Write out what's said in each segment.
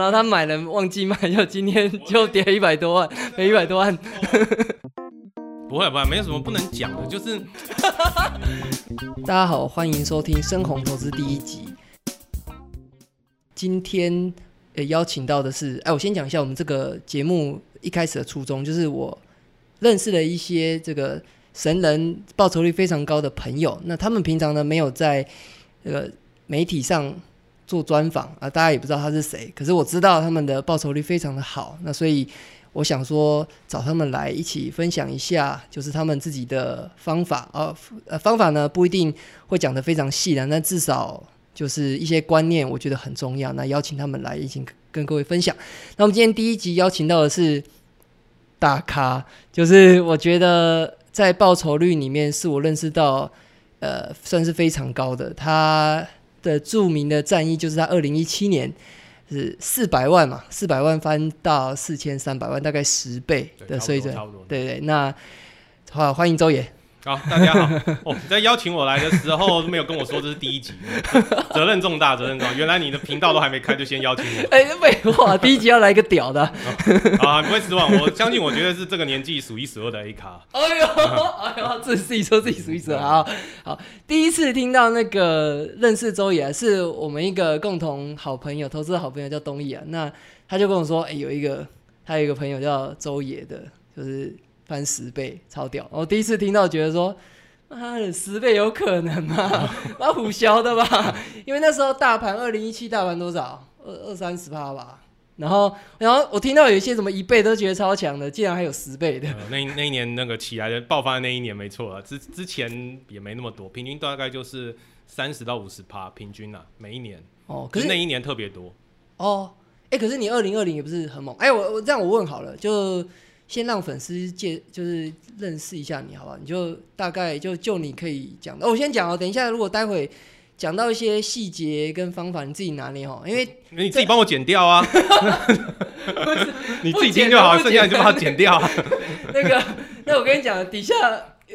然后他买了忘记卖，就今天就跌一百多万，赔一百多万。不会不会，没有什么不能讲的，就是 大家好，欢迎收听《深红投资》第一集。今天呃邀请到的是，哎，我先讲一下我们这个节目一开始的初衷，就是我认识了一些这个神人报酬率非常高的朋友，那他们平常呢没有在这个媒体上做专访啊，大家也不知道他是谁，可是我知道他们的报酬率非常的好，那所以我想说找他们来一起分享一下，就是他们自己的方法啊，呃，方法呢不一定会讲得非常细的，那至少就是一些观念，我觉得很重要。那邀请他们来一起跟各位分享。那我们今天第一集邀请到的是大咖，就是我觉得在报酬率里面是我认识到呃算是非常高的。他的著名的战役就是他二零一七年是四百万嘛，四百万翻到四千三百万，大概十倍的水准。对对，那好，欢迎周爷。好，大家好。哦，你在邀请我来的时候都没有跟我说这是第一集，责任重大，责任重大。原来你的频道都还没开就先邀请我。哎，废话，第一集要来一个屌的。啊，不会失望。我相信，我觉得是这个年纪数一数二的 A 卡。哎呦，哎呦，自自己说自己数一数二。好好，第一次听到那个认识周野，是我们一个共同好朋友，投资的好朋友叫东野啊。那他就跟我说，哎，有一个他有一个朋友叫周野的，就是。翻十倍，超屌！我第一次听到，觉得说，妈的，十倍有可能吗？那虎啸的吧？因为那时候大盘二零一七大盘多少？二二三十趴吧。然后，然后我听到有一些什么一倍都觉得超强的，竟然还有十倍的。那那一年那个起来的爆发的那一年，没错啊，之之前也没那么多，平均大概就是三十到五十趴，平均啊，每一年。哦，可是那一年特别多。哦，哎，可是你二零二零也不是很猛。哎，我我这样我问好了，就。先让粉丝介就是认识一下你，好不好？你就大概就就你可以讲的，我先讲哦。等一下，如果待会讲到一些细节跟方法，你自己拿捏哦。因为你自己帮我剪掉啊，你自己听就好，剩下你就把它剪掉。那个，那我跟你讲，底下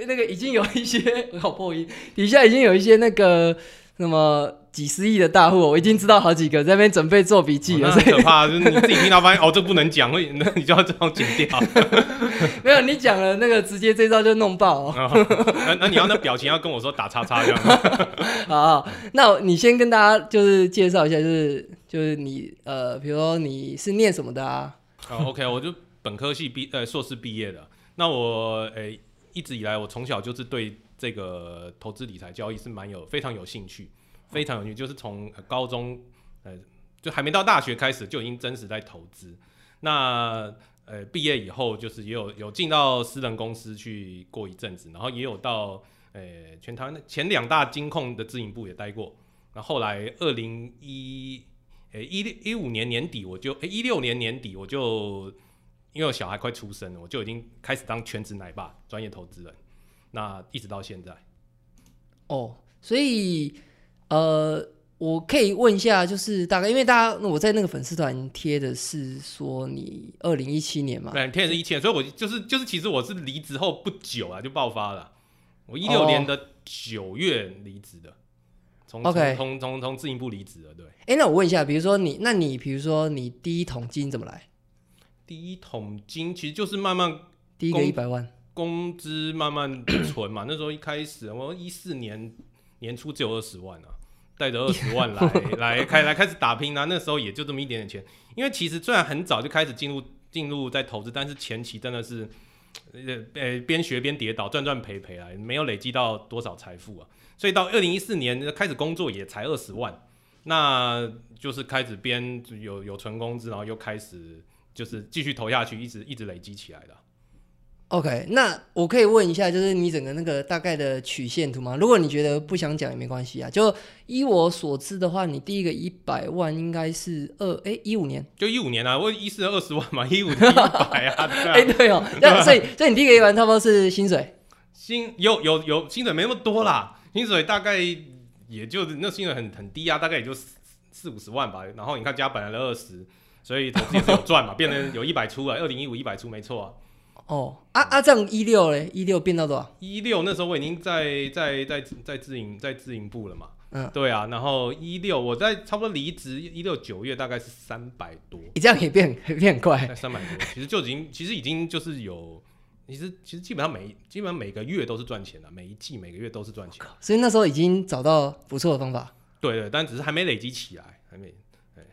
那个已经有一些好破音，底下已经有一些那个什么。几十亿的大户，我已经知道好几个在那边准备做笔记了。很可怕，就是你自己听到发现哦，这不能讲，会 那你就要这样剪掉。没有，你讲了那个直接这招就弄爆。那那你要那表情要跟我说打叉叉这样。好，那你先跟大家就是介绍一下，就是就是你呃，比如说你是念什么的啊？好，OK，我就本科系毕呃硕士毕业的。那我诶一直以来我从小就是对这个投资理财交易是蛮有非常有兴趣。非常有趣，就是从高中，呃，就还没到大学开始就已经真实在投资。那呃，毕业以后就是也有有进到私人公司去过一阵子，然后也有到呃全台湾前两大金控的自营部也待过。那后来二零一呃一六一五年年底，我就一六年年底我就因为我小孩快出生了，我就已经开始当全职奶爸，专业投资人。那一直到现在。哦，所以。呃，我可以问一下，就是大概，因为大家我在那个粉丝团贴的是说你二零一七年嘛，对，贴的是一七年，所以我就是就是，其实我是离职后不久啊就爆发了，我一六年的九月离职的，从从从从自营部离职了，对。哎，那我问一下，比如说你，那你比如说你第一桶金怎么来？第一桶金其实就是慢慢第一个一百万工资慢慢存嘛，那时候一开始我一四年年初只有二十万啊。带着二十万来 来开来开始打拼啊！那时候也就这么一点点钱，因为其实虽然很早就开始进入进入在投资，但是前期真的是呃呃边学边跌倒，赚赚赔赔啊，没有累积到多少财富啊。所以到二零一四年开始工作也才二十万，那就是开始边有有存工资，然后又开始就是继续投下去，一直一直累积起来的。OK，那我可以问一下，就是你整个那个大概的曲线图吗？如果你觉得不想讲也没关系啊。就依我所知的话，你第一个一百万应该是二哎一五年，就一五年啊，我一四二十万嘛，一五年一百啊，哎对哦，那所以所以你第一个一百万差不多是薪水，薪有有有薪水没那么多啦，薪水大概也就那薪水很很低啊，大概也就四四五十万吧。然后你看加本来的二十，所以投资也是有赚嘛，变成有一百出了，二零一五一百出没错啊。哦，啊啊，这样一六嘞，一六变到多少？一六那时候我已经在在在在自营在自营部了嘛，嗯，对啊，然后一六我在差不多离职一六九月大概是三百多，你这样也变 变很快，在三百多，其实就已经 其实已经就是有，其实其实基本上每基本上每个月都是赚钱的，每一季每个月都是赚钱。所以那时候已经找到不错的方法。对对，但只是还没累积起来，还没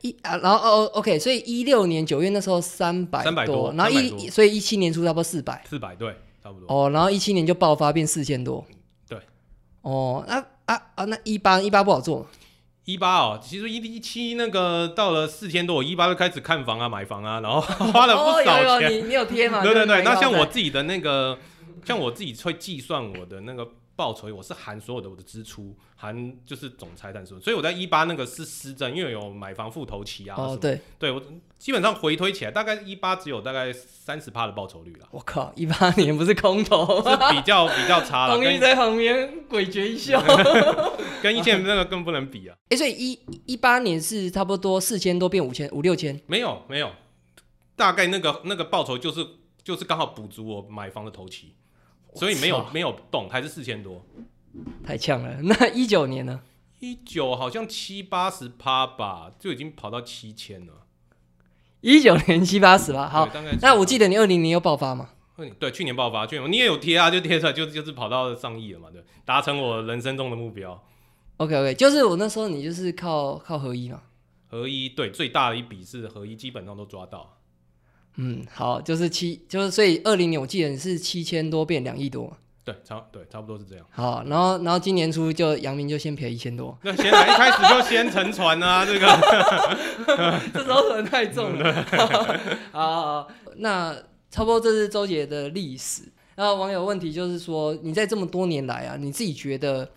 一啊，然后哦，OK，所以一六年九月那时候三百300多然后一所以一七年初差不多四百，四百对，差不多。哦，然后一七年就爆发变四千多，对，哦，那啊啊，那一八一八不好做，一八哦，其实一一七那个到了四千多，我一八就开始看房啊、买房啊，然后 花了哦，不少有有钱。你你有贴吗？对对对，那像我自己的那个，像我自己会计算我的那个报酬，我是含所有的我的支出，含就是总财产数，所以我在一八那个是失真，因为有买房付头期啊哦，对，对我基本上回推起来，大概一八只有大概三十趴的报酬率了，我靠，一八年不是空头，是 比较比较差了，跟黄玉在旁边诡谲一笑。跟一千那个更不能比啊。哎，所以一一八年是差不多四千多变五千五六千，没有没有，大概那个那个报酬就是就是刚好补足我买房的头期，所以没有没有动，还是四千多。太呛了。那一九年呢？一九好像七八十趴吧，就已经跑到七千了。一九年七八十吧。好那我记得你二零年有爆发吗？得对去年爆发，去年你也有贴啊，就贴出来就就是跑到上亿了嘛，对，达成我人生中的目标。OK OK，就是我那时候你就是靠靠合一嘛。合一对最大的一笔是合一，基本上都抓到。嗯，好，就是七，就是所以二零年我记得你是七千多变两亿多。对，差对差不多是这样。好，然后然后今年初就阳明就先赔一千多，那先来一开始就先沉船啊，这个 这时候可能太重了。好好好，那差不多这是周杰的历史。然后网友问题就是说，你在这么多年来啊，你自己觉得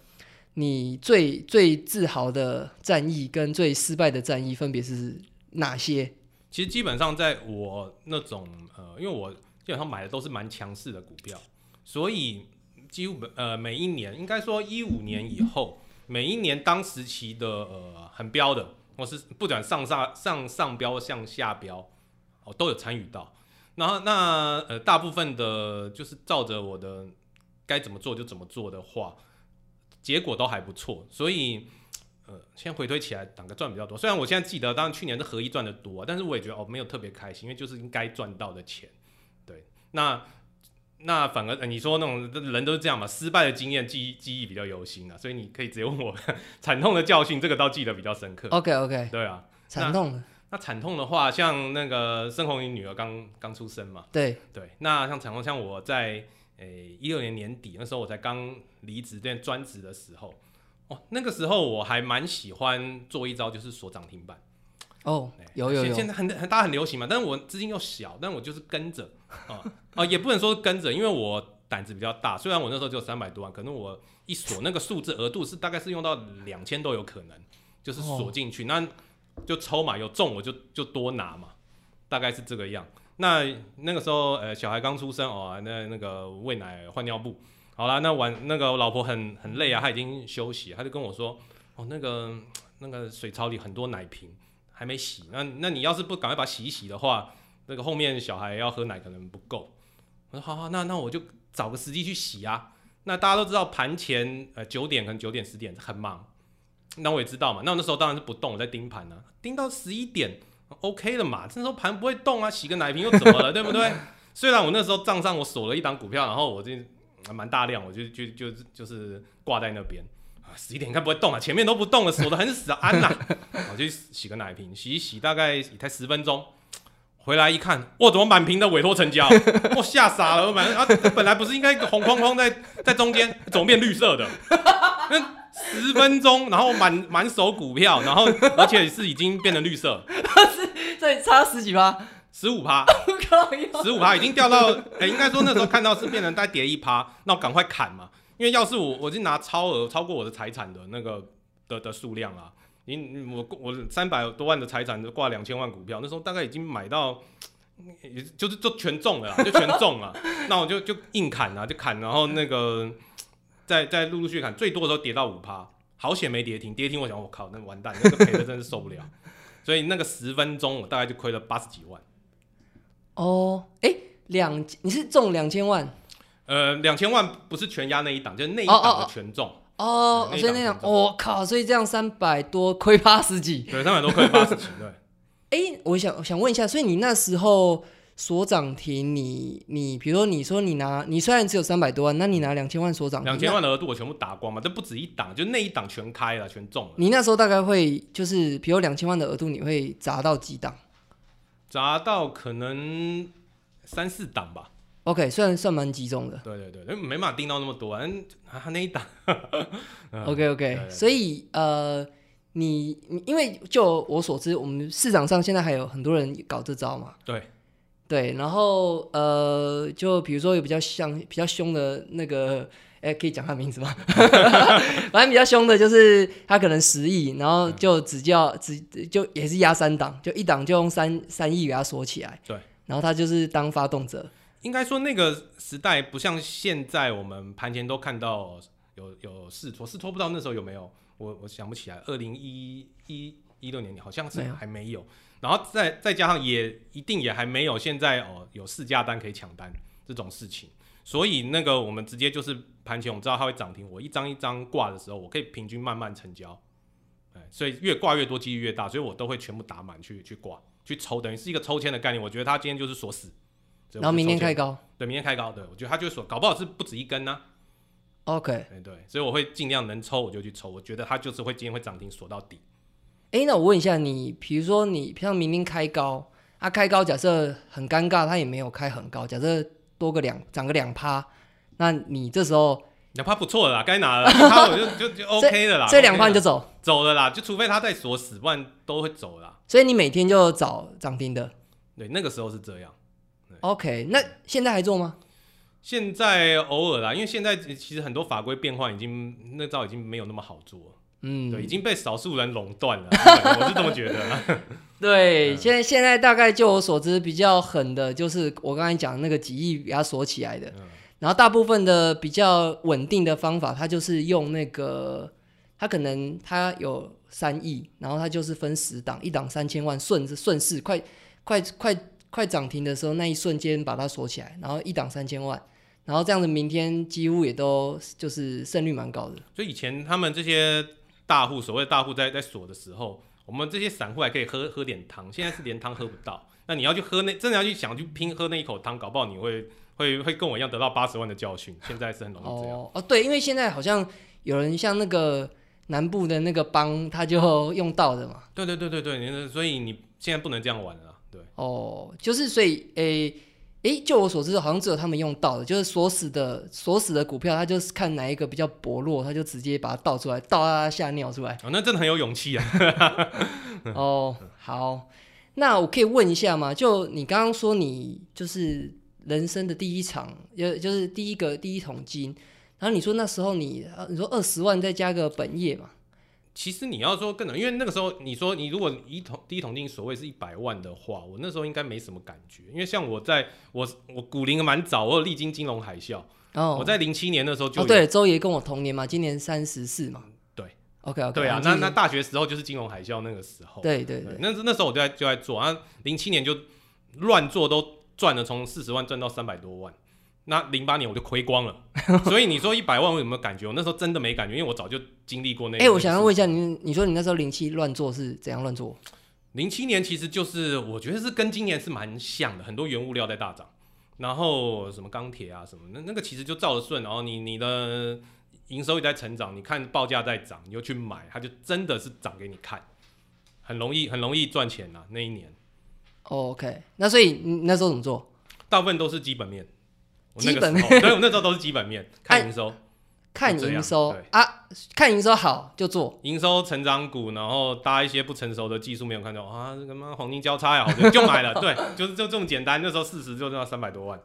你最最自豪的战役跟最失败的战役分别是哪些？其实基本上在我那种呃，因为我基本上买的都是蛮强势的股票，所以几乎呃每一年，应该说一五年以后，每一年当时期的呃很标的，或是不管上上上上标向下标，哦都有参与到。然后那呃大部分的就是照着我的该怎么做就怎么做的话，结果都还不错，所以。呃，先回推起来，哪个赚比较多？虽然我现在记得，当然去年的合一赚的多、啊，但是我也觉得哦，没有特别开心，因为就是应该赚到的钱。对，那那反而、呃、你说那种人都是这样嘛，失败的经验记忆记忆比较犹新啊，所以你可以直接问我惨痛的教训，这个倒记得比较深刻。OK OK，对啊，惨痛的，那惨痛的话，像那个申红云女儿刚刚出生嘛，对，对，那像惨痛，像我在诶一六年年底那时候，我才刚离职变专职的时候。哦，那个时候我还蛮喜欢做一招，就是锁涨停板。哦哎，有有有现现，在很很大家很流行嘛，但是我资金又小，但我就是跟着啊啊，也不能说跟着，因为我胆子比较大。虽然我那时候只有三百多万，可能我一锁那个数字额度是大概是用到两千都有可能，就是锁进去，那就抽嘛，有中我就就多拿嘛，大概是这个样。那那个时候呃小孩刚出生哦，那那个喂奶换尿布。好啦，那晚那个我老婆很很累啊，她已经休息，她就跟我说，哦，那个那个水槽里很多奶瓶还没洗，那那你要是不赶快把它洗一洗的话，那个后面小孩要喝奶可能不够。我说好好，那那我就找个时机去洗啊。那大家都知道盘前呃九点可能九点十点很忙，那我也知道嘛，那我那时候当然是不动，我在盯盘呢、盯到十一点 OK 了嘛，这时候盘不会动啊，洗个奶瓶又怎么了，对不对？虽然我那时候账上我锁了一档股票，然后我这蛮大量，我就就就就是挂在那边啊，十一点应该不会动啊，前面都不动了，锁的很死啊，安呐、我就洗个奶瓶，洗一洗，大概才十分钟，回来一看，哇，怎么满屏的委托成交？我吓傻了，我本来啊，本来不是应该红框框在在中间，怎么变绿色的？十分钟，然后满满手股票，然后而且是已经变成绿色，这差十几趴，十五趴。十五趴已经掉到，哎、应该说那时候看到是变成再跌一趴，那我赶快砍嘛，因为要是我我是拿超额超过我的财产的那个的的数量啊，你我我三百多万的财产就挂两千万股票，那时候大概已经买到，也就是就全中了，就全中了，那我就就硬砍啊，就砍，然后那个再再陆陆续续砍，最多的时候跌到五趴，好险没跌停，跌停我想我靠，那完蛋，那个赔的真是受不了，所以那个十分钟我大概就亏了八十几万。哦，哎，两你是中两千万呃，两千万不是全压那一档，就是那一档的哦全中。哦，所以那样，我、靠，所以这样三百多亏八十几。对，三百多亏八十几，对。哎，我想我想问一下，所以你那时候所涨停，你你比如说你说你拿，你虽然只有三百多万，那你拿两千万锁涨停，两千万的额度我全部打光嘛，这不止一档，就那一档全开了，全中了，你那时候大概会就是，比如两千万的额度，你会砸到几档砸到可能三四档吧。？OK，算算蛮集中的。对对对，没办法盯到那么多，嗯啊那一档。嗯 OK OK，对所以呃，你你因为就我所知，我们市场上现在还有很多人搞这招嘛。对对，然后呃，就比如说有比较像比较凶的那个，哎，可以讲他名字吗？反正比较凶的就是他可能十亿，然后就只叫只就也是压三档，就一档就用三三亿给他锁起来。对，然后他就是当发动者。应该说那个时代不像现在，我们盘前都看到有有试托，试托不知道那时候有没有，我我想不起来。二零一一一六年好像是还没有，然后再再加上也一定也还没有现在哦有试价单可以抢单这种事情，所以那个我们直接就是盘前我们知道它会涨停，我一张一张挂的时候，我可以平均慢慢成交，哎，所以越挂越多，几率越大，所以我都会全部打满去去挂去抽，等于是一个抽签的概念。我觉得它今天就是锁死，然后明天开高对，明天开高，对我觉得它就是锁，搞不好是不止一根呢、，OK。对对，所以我会尽量能抽我就去抽，我觉得它就是会今天会涨停锁到底。哎，那我问一下你，比如说你像明天开高，啊，开高假设很尴尬，它也没有开很高，假设多个两涨个两趴，那你这时候两趴不错了啦，该拿了，他我就就就 OK 的啦，这两趴你就走，走了啦，就除非他再锁死，不然都会走啦。所以你每天就找涨停的。对，那个时候是这样。OK，那现在还做吗？现在偶尔啦，因为现在其实很多法规变化已经那招已经没有那么好做了，嗯，对，已经被少数人垄断了，我是这么觉得。啦。对，嗯现在现在大概就我所知比较狠的就是我刚才讲的那个几亿给它锁起来的，嗯。然后大部分的比较稳定的方法，它就是用那个，它可能它有三亿，然后它就是分十档，一档三千万，顺着顺势快快快快涨停的时候那一瞬间把它锁起来，然后一档三千万，然后这样子明天几乎也都就是胜率蛮高的。所以以前他们这些大户，所谓的大户在在锁的时候，我们这些散户还可以喝喝点汤，现在是连汤喝不到。那你要去喝那，真的要去想去拼喝那一口汤，搞不好你会会会跟我一样得到八十万的教训。现在是很容易这样。哦哦，对，因为现在好像有人像那个南部的那个帮，他就用到的嘛。对对对对对，你所以你现在不能这样玩了。对，哦，就是所以诶诶，就我所知，好像只有他们用到的，就是锁死的锁死的股票，他就是看哪一个比较薄弱，他就直接把它倒出来，倒到他吓尿出来。哦，那真的很有勇气啊。哦，好，那我可以问一下吗？就你刚刚说你就是人生的第一场，就就是第一个第一桶金，然后你说那时候你呃你说二十万再加个本业嘛？其实你要说更能，因为那个时候你说你如果一桶第一桶金所谓是一百万的话，我那时候应该没什么感觉，因为像我在我我股龄蛮早，我有历经金融海啸，哦，我在零七年的时候就哦对，周爷跟我同年嘛，今年三十四嘛。对，OK OK，对啊，那那大学时候就是金融海啸那个时候，对对对，那那时候我就在就在做，啊，零七年就乱做都赚了，从四十万赚到三百多万。那零八年我就亏光了，所以你说一百万我有没有感觉？我那时候真的没感觉，因为我早就经历过那。哎、我想要问一下你，你说你那时候零七乱做是怎样乱做？零七年其实就是我觉得是跟今年是蛮像的，很多原物料在大涨，然后什么钢铁啊什么，那那个其实就照着顺，然后你你的营收也在成长，你看报价在涨，你就去买，它就真的是涨给你看，很容易很容易赚钱啊。那一年哦 OK，那所以你那时候怎么做？大部分都是基本面，我那基本个时候，对我那时候都是基本面，看营收，看这样营收对啊，看营收好就做。营收成长股，然后搭一些不成熟的技术没有看到啊，这个妈黄金交叉呀，好的就买了，对，就是就这么简单。那时候四十就要三百多万。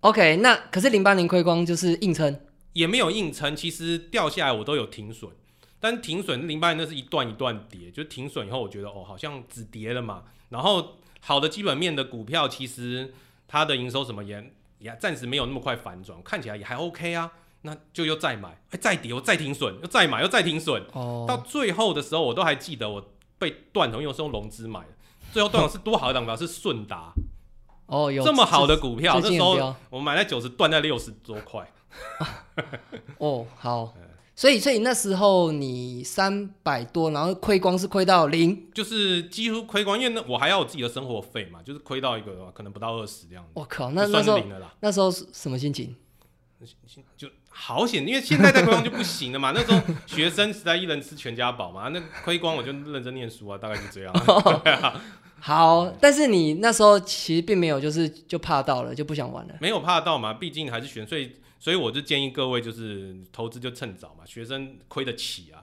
OK，那可是零八年亏光就是硬撑。也没有硬撑，其实掉下来我都有停损，但停损零八年那是一段一段跌，就停损以后我觉得哦好像止跌了嘛，然后好的基本面的股票其实它的营收什么也也暂时没有那么快反转，看起来也还 OK 啊，那就又再买，哎再跌我再停损，又再买又再停损，哦，到最后的时候我都还记得我被断头，因为我是用融资买的，最后断头是多好的股票是顺达，哦有这么好的股票，那时候我买在九十，断在六十多块。哦好，所以所以那时候你三百多，然后亏光是亏到零，就是几乎亏光，因为那我还要我自己的生活费嘛，就是亏到一个可能不到二十这样子，我靠，那那时候算是零了啦。那时候是什么心情？就好险，因为现在在亏光就不行了嘛。那时候学生时代一人吃全家宝嘛，那亏光我就认真念书啊，大概就这样。啊，好，但是你那时候其实并没有就是就怕到了，就不想玩了。没有怕到嘛，毕竟还是选，所以所以我就建议各位就是投资就趁早嘛，学生亏得起啊。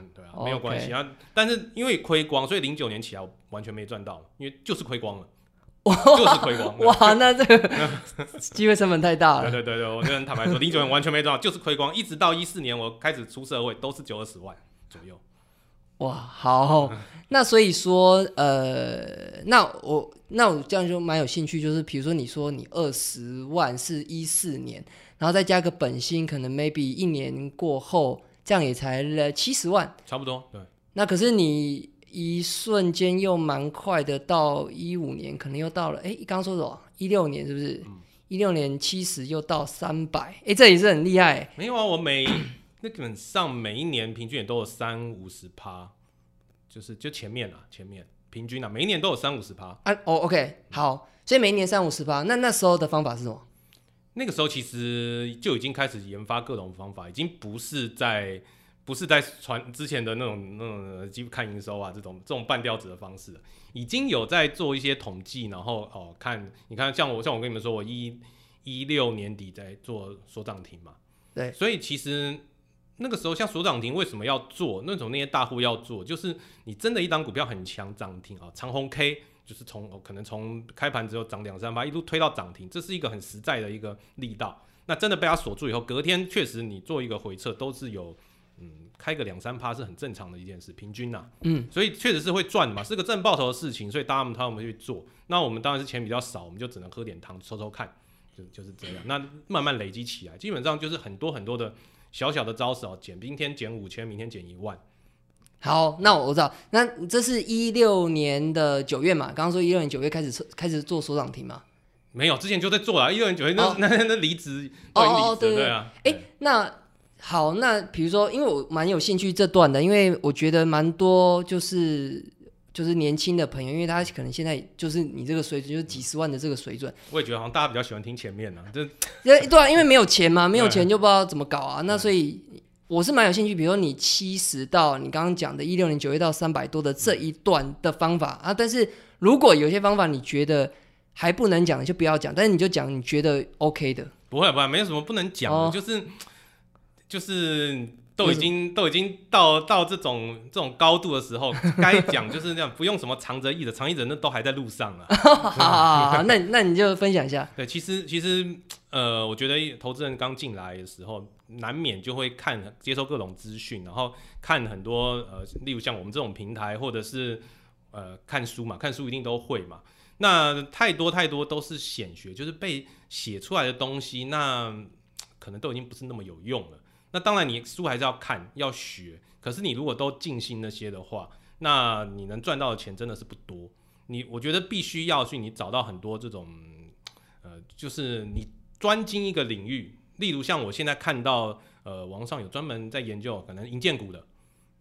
嗯对啊，没有关系啊。但是因为亏光，所以零九年起来我完全没赚到，因为就是亏光了，就是亏光。哇，那这个机会成本太大了。对对对对，我就很坦白说，零九年完全没赚到，就是亏光，一直到一四年我开始出社会，都是九二十万左右。哇，好，那所以说，呃，那我那我这样就蛮有兴趣，就是比如说你说你二十万是一四年，然后再加个本薪，可能 maybe 一年过后，这样也才了七十万。差不多，对，那可是你一瞬间又蛮快的，到一五年可能又到了，哎，刚刚说什么？一六年是不是？一六年七十又到三百，哎，这也是很厉害。没有啊，我每那基本上每一年平均也都有三五十趴，就是就前面啊，前面平均啊，每一年都有三五十趴。啊，哦，OK，好，所以每一年三五十趴，那那时候的方法是什么？那个时候其实就已经开始研发各种方法，已经不是在不是在传之前的那种那种基看营收啊这种这种半吊子的方式了，已经有在做一些统计，然后哦看你看像我像我跟你们说，我一一六年底在做缩涨停嘛，对所以其实那个时候像锁涨停为什么要做？那种那些大户要做，就是你真的一档股票很强涨停啊，长虹 K 就是从、哦可能从开盘之后涨两三八，一路推到涨停，这是一个很实在的一个力道。那真的被它锁住以后，隔天确实你做一个回撤都是有嗯开个两三趴是很正常的一件事，平均呐、嗯，所以确实是会赚的嘛，是个正报酬的事情，所以大家们他们去做。那我们当然是钱比较少，我们就只能喝点汤抽抽看，就就是这样。那慢慢累积起来，基本上就是很多很多的小小的招式哦，减今天减五千，明天减一万。好，那我知道，那这是一六年的九月嘛？刚刚说一六年九月开始开始做所涨停嘛？没有，之前就在做了，一六年九月那、哦那那那离职哦哦对对对啊。哎，那好，那比如说，因为我蛮有兴趣这段的，因为我觉得蛮多就是就是年轻的朋友，因为他可能现在就是你这个水准，就是几十万的这个水准，我也觉得好像大家比较喜欢听前面呢、这 因为对啊，因为没有钱嘛，没有钱就不知道怎么搞啊。那所以我是蛮有兴趣，比如说你七十到你刚刚讲的一六年九月到三百多的这一段的方法啊，但是如果有些方法你觉得还不能讲，你就不要讲，但是你就讲你觉得 OK 的。不会不会，没有什么不能讲的，哦。就是就是都已经都已经到到这种这种高度的时候，该讲就是那样，不用什么长则易的，长易者那都还在路上啊。好好好好，那 那你就分享一下。对，其实其实呃，我觉得投资人刚进来的时候，难免就会看接收各种资讯，然后看很多呃，例如像我们这种平台，或者是呃看书嘛，看书一定都会嘛。那太多太多都是显学，就是被写出来的东西，那可能都已经不是那么有用了。那当然，你书还是要看要学，可是你如果都尽心那些的话，那你能赚到的钱真的是不多。你我觉得必须要去你找到很多这种呃，就是你专精一个领域，例如像我现在看到，呃，网上有专门在研究可能银建股的，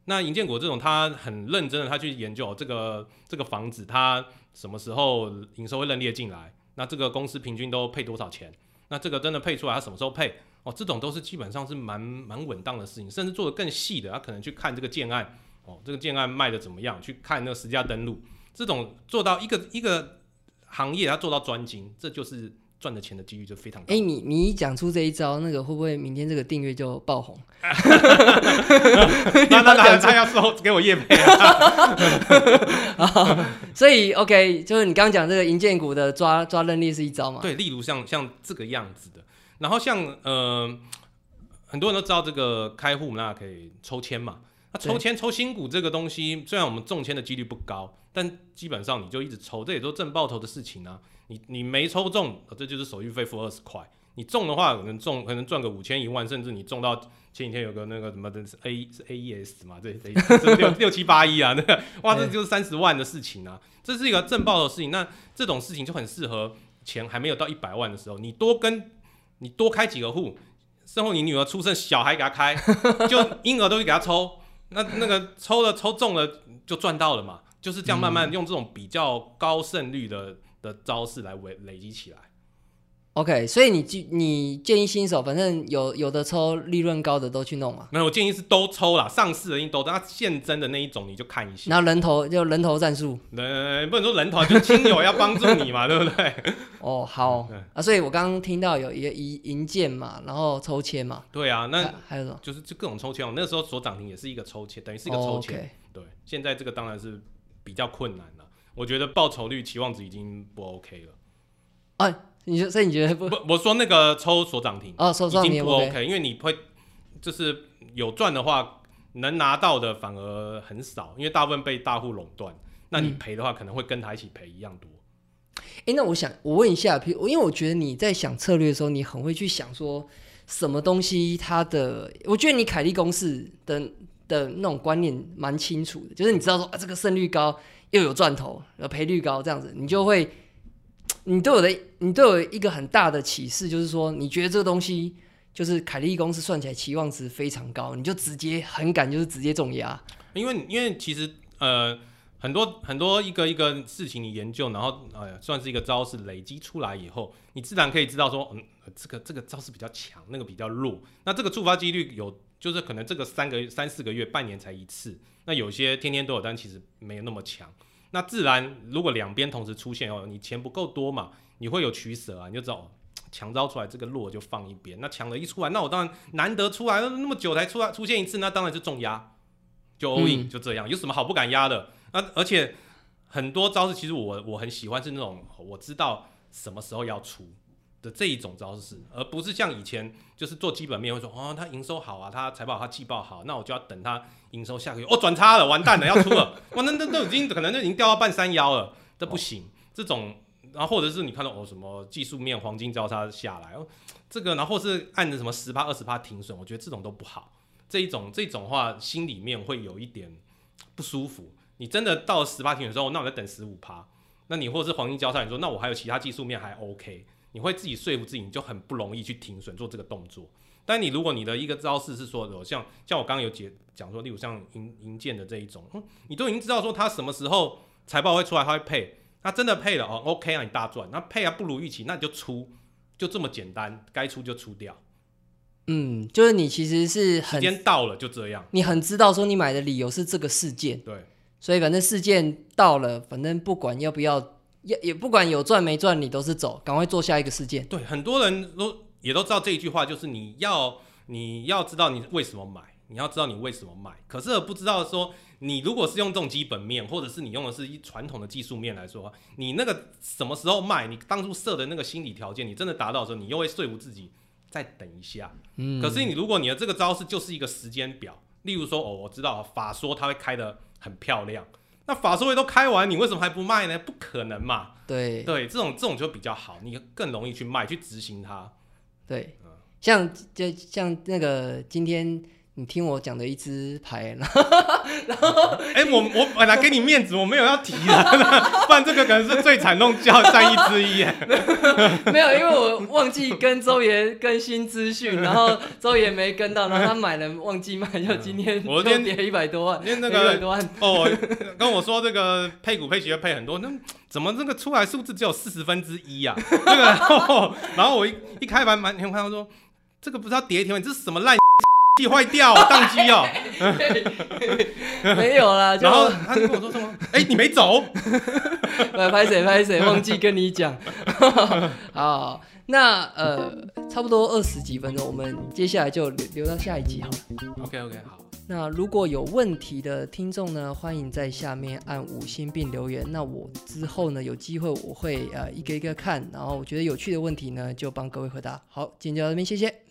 那银建股这种，他很认真的，他去研究这个这个房子，它什么时候营收会认列进来，那这个公司平均都配多少钱，那这个真的配出来，它什么时候配？哦，这种都是基本上是蛮蛮稳当的事情，甚至做的更细的，他可能去看这个建案，哦，这个建案卖的怎么样，去看那个实价登录，这种做到一个一个行业，他做到专精，这就是赚的钱的几率就非常高。哎、你你一讲出这一招，那个会不会明天这个订阅就爆红？那那那他要收给我业配啊，所以 OK，就是你刚刚讲这个银建股的抓抓认力是一招嘛？对，例如像像这个样子的，然后像呃，很多人都知道这个开户那可以抽签嘛，那抽签抽新股这个东西，虽然我们中签的几率不高，但基本上你就一直抽，这也都正爆头的事情啊。你你没抽中，呃这就是手续费付二十块。你中的话，可能中可能赚个五千一万，甚至你中到前几天有个那个什么的是 A 是 A E S 嘛，这这这六六七八一啊，那个哇，这就是三十万的事情啊，这是一个正爆的事情。那这种事情就很适合钱还没有到一百万的时候，你多跟你多开几个户，身后你女儿出生，小孩给她开，就婴儿都去给她抽，那那个抽了抽中了就赚到了嘛，就是这样慢慢用这种比较高胜率的的招式来累累积起来。OK，所以你建你建议新手，反正有有的抽利润高的都去弄嘛，没有，我建议是都抽啦，上市的一定都，但它现真的那一种你就看一下。然后人头就人头战术。呃，不能说人头，就亲友要帮助你嘛，对不对？哦，好啊，所以我刚刚听到有一个银银件嘛，然后抽签嘛，对啊，那还还有什么？就是就各种抽签我。那时候所涨停也是一个抽签，等于是一个抽签。对，现在这个当然是比较困难了。我觉得报酬率期望值已经不 OK 了。啊，你说，所以你觉得不？不，我说那个抽所涨停哦，手上你也已经不 OK，OK，因为你会就是有赚的话，能拿到的反而很少，因为大部分被大户垄断。那你嗯赔的话，可能会跟他一起赔一样多。哎，那我想我问一下，譬如因为我觉得你在想策略的时候，你很会去想说什么东西它的，我觉得你凯利公式的的那种观念蛮清楚的，就是你知道说啊，这个胜率高又有赚头，呃赔率高这样子，你就会，你对我的你对我一个很大的启示，就是说你觉得这个东西就是凯利公司算起来期望值非常高，你就直接很敢就是直接重压，因为因为其实呃很多很多一个一个事情你研究，然后呃算是一个招式累积出来以后，你自然可以知道说，嗯，这个这个招式比较强，那个比较弱。那这个触发几率有，就是可能这个三个三四个月、半年才一次。那有些天天都有，但其实没有那么强。那自然如果两边同时出现哦，你钱不够多嘛，你会有取舍啊，你就知道。哦强招出来，这个弱就放一边。那强的一出来，那我当然难得出来，那么久才出来出现一次，那当然是重压，就 all in、嗯就这样。有什么好不敢压的？那而且很多招式，其实我我很喜欢是那种我知道什么时候要出的这一种招式，而不是像以前就是做基本面会说哦，他营收好啊，他财报他季报好，那我就要等他营收下个月哦转差了，完蛋了要出了，哇那那都已经可能就已经掉到半山腰了，这不行，这种。然后或者是你看到哦什么技术面黄金交叉下来哦，这个然后或是按着什么十趴二十趴停损，我觉得这种都不好。这一种这种话心里面会有一点不舒服。你真的到十趴停损之后，那我再等十五趴，那你或者是黄金交叉，你说那我还有其他技术面还 OK，你会自己说服自己，你就很不容易去停损做这个动作。但你如果你的一个招式是说，有像像我刚刚有解讲说，例如像银银建的这一种，嗯，你都已经知道说它什么时候财报会出来，它会配，它真的配了哦，OK 啊，你大赚，那配啊不如预期，那你就出，就这么简单，该出就出掉，嗯，就是你其实是时很间到了就这样，你很知道说你买的理由是这个事件。对。所以反正事件到了，反正不管要不要，也也不管有赚没赚，你都是走，赶快做下一个事件。对，很多人都也都知道这一句话，就是你要你要知道你为什么买，你要知道你为什么买。可是不知道说，你如果是用这种基本面，或者是你用的是一传统的技术面来说，你那个什么时候卖，你当初设的那个心理条件，你真的达到的时候，你又会说服自己再等一下。嗯，可是你如果你的这个招式就是一个时间表，例如说哦，我知道法说它会开的很漂亮，那法说会都开完，你为什么还不卖呢？不可能嘛。对对，这种这种就比较好，你更容易去卖，去执行它。对嗯，像就像那个今天你听我讲的一支牌，然后 哎、我我本来给你面子，我没有要提的，不然这个可能是最惨痛教战役之一 没有，因为我忘记跟周爷更新资讯，然后周爷没跟到，然后他买了忘记卖，就今天我今天就跌一百多万，因为那一百个多万，哦，跟我说这个配股配息要配很多，那怎么这个出来数字只有四十分之一啊？这个，然后然后我一一开盘满天看到说，这个不知道跌一天？你这是什么烂气坏掉、啊，宕机哦。没有啦，就然后他就跟我说什么？哎、你没走？来，拍谁拍谁，忘记跟你讲。好，那呃，差不多二十几分钟，我们接下来就留留到下一集好了。OK OK 好，那如果有问题的听众呢，欢迎在下面按五星并留言。那我之后呢，有机会我会呃一个一个看，然后我觉得有趣的问题呢，就帮各位回答。好，今天就到这边，谢谢。